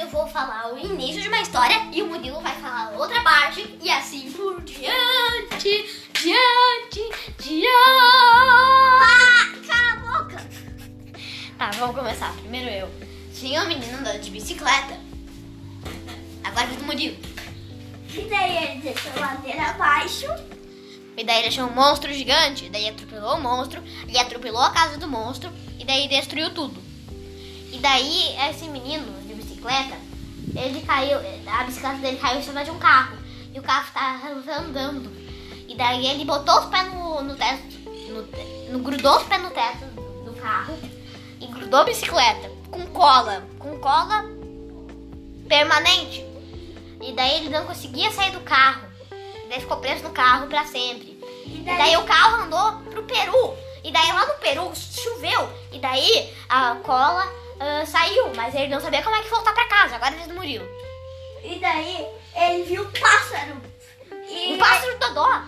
eu vou falar o início de uma história e o Murilo vai falar outra parte e assim por diante, diante, diante. Ah, cala a boca. Tá, vamos começar. Primeiro eu. Tinha um menino andando de bicicleta. Agora vem do Murilo. E daí ele desceu a ladeira abaixo. E daí ele achou um monstro gigante. Daí atropelou o monstro. Ele atropelou a casa do monstro. E daí destruiu tudo. E daí esse menino bicicleta, ele caiu. A bicicleta dele caiu em cima de um carro. E o carro estava andando. E daí ele botou os pés no, no teto. No, no- grudou os pés no teto do carro. E grudou a bicicleta com cola. Com cola permanente. E daí ele não conseguia sair do carro. E daí ficou preso no carro pra sempre. E E daí, daí o carro andou pro Peru. E daí lá no Peru choveu. E daí a cola ah, saiu. Mas ele não sabia como é que voltar pra casa. Agora ele Murilo. e daí ele viu o pássaro. E, Um pássaro dodó.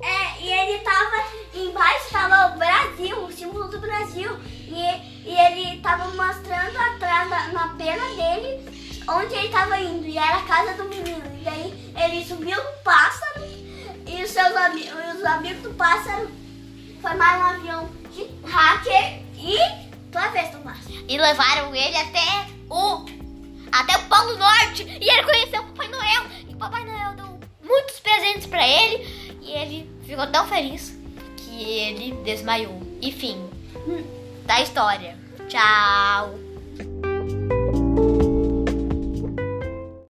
É, e ele tava embaixo, tava o Brasil, o símbolo do Brasil. E, e ele tava mostrando atrás na, na pena dele onde ele tava indo. E era a casa do menino. E daí ele subiu no pássaro e os seus ami os amigos do pássaro formaram um avião de hacker E levaram ele até o. Até o Polo Norte. E ele conheceu o Papai Noel. E o Papai Noel deu muitos presentes pra ele. E ele ficou tão feliz que ele desmaiou. E fim da história. Tchau.